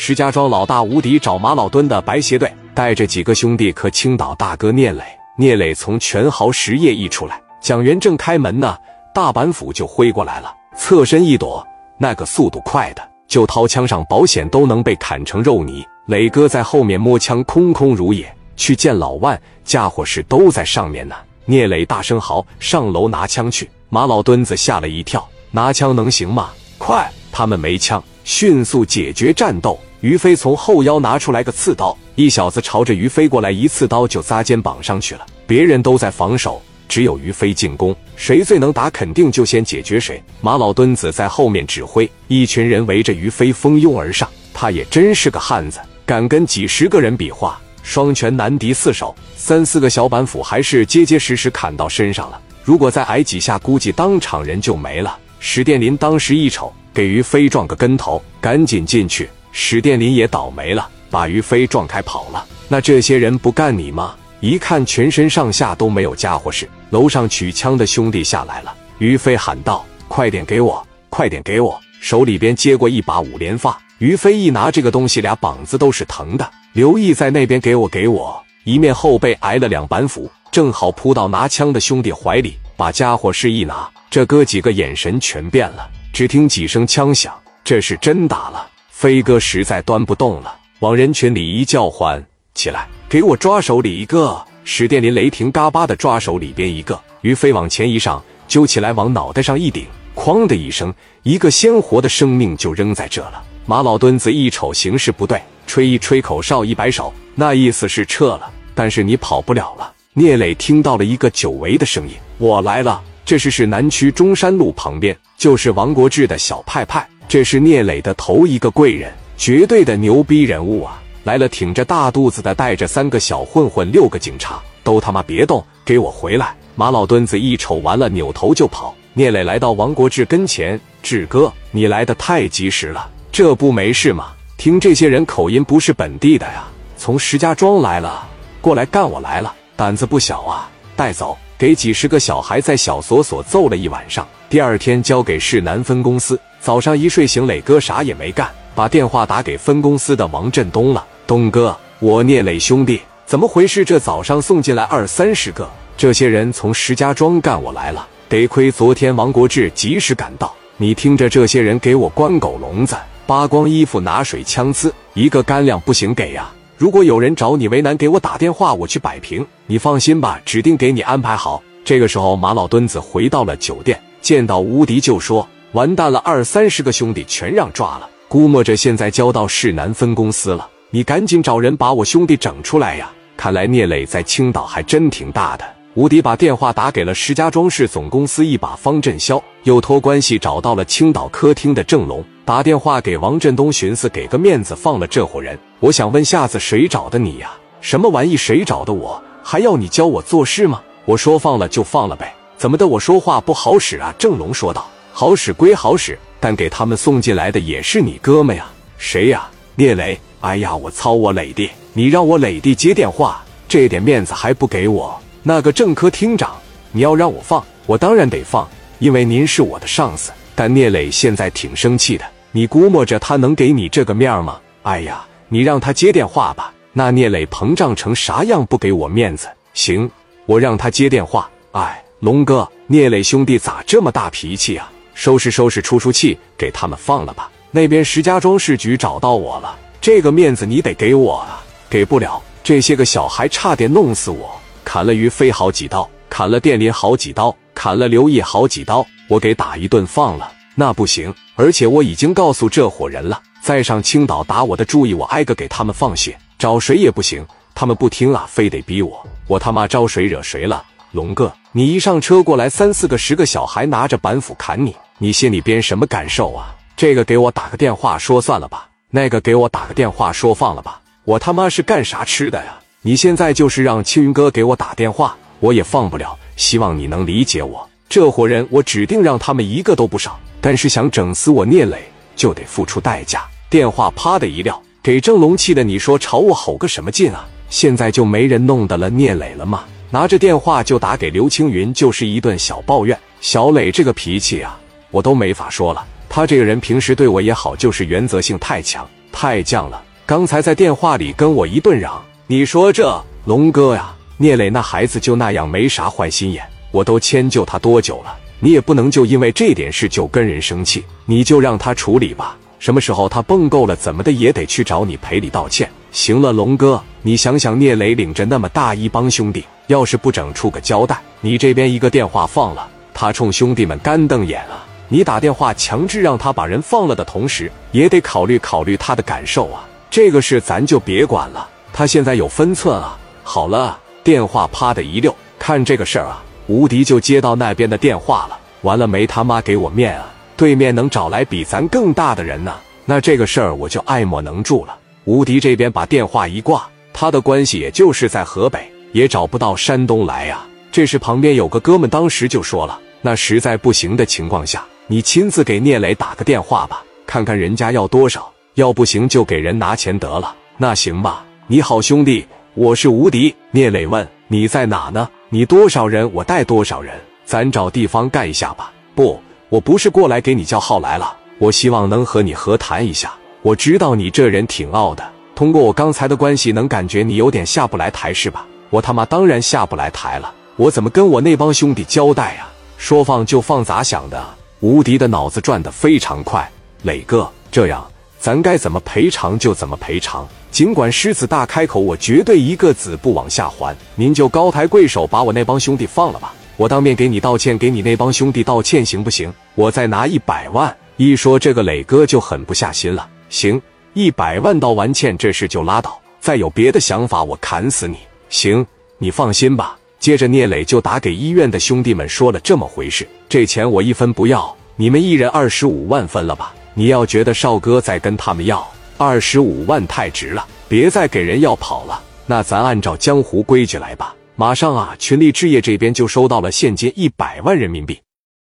石家庄老大无敌找马老墩的白鞋队，带着几个兄弟和青岛大哥聂磊。聂磊从全豪实业一出来，蒋元正开门呢，大板斧就挥过来了，侧身一躲，那个速度快的，就掏枪上保险都能被砍成肉泥。磊哥在后面摸枪，空空如也。去见老万，家伙事都在上面呢。聂磊大声嚎：“上楼拿枪去！”马老墩子吓了一跳，拿枪能行吗？快，他们没枪，迅速解决战斗。于飞从后腰拿出来个刺刀，一小子朝着于飞过来，一刺刀就扎肩膀上去了。别人都在防守，只有于飞进攻，谁最能打，肯定就先解决谁。马老墩子在后面指挥，一群人围着于飞蜂拥而上。他也真是个汉子，敢跟几十个人比划，双拳难敌四手，三四个小板斧还是结结实实砍到身上了。如果再挨几下，估计当场人就没了。史殿林当时一瞅，给于飞撞个跟头，赶紧进去。史殿林也倒霉了，把于飞撞开跑了。那这些人不干你吗？一看全身上下都没有家伙事。楼上取枪的兄弟下来了，于飞喊道：“快点给我，快点给我！”手里边接过一把五连发。于飞一拿这个东西，俩膀子都是疼的。刘毅在那边给我给我，一面后背挨了两板斧，正好扑到拿枪的兄弟怀里，把家伙事一拿，这哥几个眼神全变了。只听几声枪响，这是真打了。飞哥实在端不动了，往人群里一叫唤：“起来，给我抓手里一个！”史殿林雷霆嘎巴的抓手里边一个，于飞往前一上，揪起来往脑袋上一顶，哐的一声，一个鲜活的生命就扔在这了。马老墩子一瞅形势不对，吹一吹口哨，一摆手，那意思是撤了，但是你跑不了了。聂磊听到了一个久违的声音：“我来了。”这是市南区中山路旁边，就是王国志的小派派。这是聂磊的头一个贵人，绝对的牛逼人物啊！来了，挺着大肚子的，带着三个小混混，六个警察，都他妈别动，给我回来！马老墩子一瞅，完了，扭头就跑。聂磊来到王国志跟前：“志哥，你来的太及时了，这不没事吗？听这些人口音，不是本地的呀，从石家庄来了，过来干我来了，胆子不小啊！带走，给几十个小孩在小所所揍了一晚上，第二天交给市南分公司。”早上一睡醒，磊哥啥也没干，把电话打给分公司的王振东了。东哥，我聂磊兄弟，怎么回事？这早上送进来二三十个，这些人从石家庄干我来了。得亏昨天王国志及时赶到。你听着，这些人给我关狗笼子，扒光衣服，拿水枪呲，一个干粮不行给呀。如果有人找你为难，给我打电话，我去摆平。你放心吧，指定给你安排好。这个时候，马老墩子回到了酒店，见到吴迪就说。完蛋了，二三十个兄弟全让抓了，估摸着现在交到市南分公司了。你赶紧找人把我兄弟整出来呀！看来聂磊在青岛还真挺大的。吴迪把电话打给了石家庄市总公司一把方振霄，又托关系找到了青岛科厅的郑龙，打电话给王振东，寻思给个面子放了这伙人。我想问下子谁找的你呀？什么玩意？谁找的我？还要你教我做事吗？我说放了就放了呗，怎么的？我说话不好使啊？郑龙说道。好使归好使，但给他们送进来的也是你哥们呀？谁呀？聂磊。哎呀，我操我磊弟！你让我磊弟接电话，这点面子还不给我？那个正科厅长，你要让我放，我当然得放，因为您是我的上司。但聂磊现在挺生气的，你估摸着他能给你这个面吗？哎呀，你让他接电话吧。那聂磊膨胀成啥样？不给我面子？行，我让他接电话。哎，龙哥，聂磊兄弟咋这么大脾气啊？收拾收拾，出出气，给他们放了吧。那边石家庄市局找到我了，这个面子你得给我啊！给不了，这些个小孩差点弄死我，砍了于飞好几刀，砍了电林好几刀，砍了刘毅好几刀，我给打一顿放了，那不行。而且我已经告诉这伙人了，再上青岛打我的注意，我挨个给他们放血，找谁也不行。他们不听啊，非得逼我，我他妈招谁惹谁了？龙哥，你一上车过来，三四个、十个小孩拿着板斧砍你。你心里边什么感受啊？这个给我打个电话说算了吧，那个给我打个电话说放了吧。我他妈是干啥吃的呀？你现在就是让青云哥给我打电话，我也放不了。希望你能理解我。这伙人我指定让他们一个都不少。但是想整死我聂磊，就得付出代价。电话啪的一撂，给郑龙气的，你说朝我吼个什么劲啊？现在就没人弄得了聂磊了吗？拿着电话就打给刘青云，就是一顿小抱怨。小磊这个脾气啊！我都没法说了，他这个人平时对我也好，就是原则性太强。太犟了！刚才在电话里跟我一顿嚷，你说这龙哥呀，聂磊那孩子就那样，没啥坏心眼，我都迁就他多久了，你也不能就因为这点事就跟人生气，你就让他处理吧。什么时候他蹦够了，怎么的也得去找你赔礼道歉。行了，龙哥，你想想，聂磊领着那么大一帮兄弟，要是不整出个交代，你这边一个电话放了，他冲兄弟们干瞪眼啊！你打电话强制让他把人放了的同时，也得考虑考虑他的感受啊。这个事咱就别管了，他现在有分寸啊。好了，电话啪的一溜，看这个事儿啊，吴迪就接到那边的电话了。完了，没他妈给我面啊！对面能找来比咱更大的人呢，那这个事儿我就爱莫能助了。吴迪这边把电话一挂，他的关系也就是在河北，也找不到山东来呀。这时旁边有个哥们当时就说了：“那实在不行的情况下，你亲自给聂磊打个电话吧，看看人家要多少。要不行就给人拿钱得了。”那行吧，你好兄弟，我是吴迪。聂磊问：“你在哪呢？你多少人，我带多少人，咱找地方干一下吧。”不。我不是过来给你叫号来了，我希望能和你和谈一下。我知道你这人挺傲的，通过我刚才的关系，能感觉你有点下不来台是吧？我他妈当然下不来台了，我怎么跟我那帮兄弟交代呀？说放就放，咋想的？无敌的脑子转得非常快。磊哥，这样咱该怎么赔偿就怎么赔偿。尽管狮子大开口，我绝对一个子不往下还。您就高抬贵手，把我那帮兄弟放了吧。我当面给你道歉，给你那帮兄弟道歉，行不行？我再拿一百万。一说这个磊哥就狠不下心了。行，一百万道完歉，这事就拉倒。再有别的想法，我砍死你。行，你放心吧。接着聂磊就打给医院的兄弟们说了这么回事。这钱我一分不要，你们一人二十五万分了吧？你要觉得少哥在跟他们要二十五万太值了，别再给人要跑了。那咱按照江湖规矩来吧。马上啊，群力置业这边就收到了现金一百万人民币。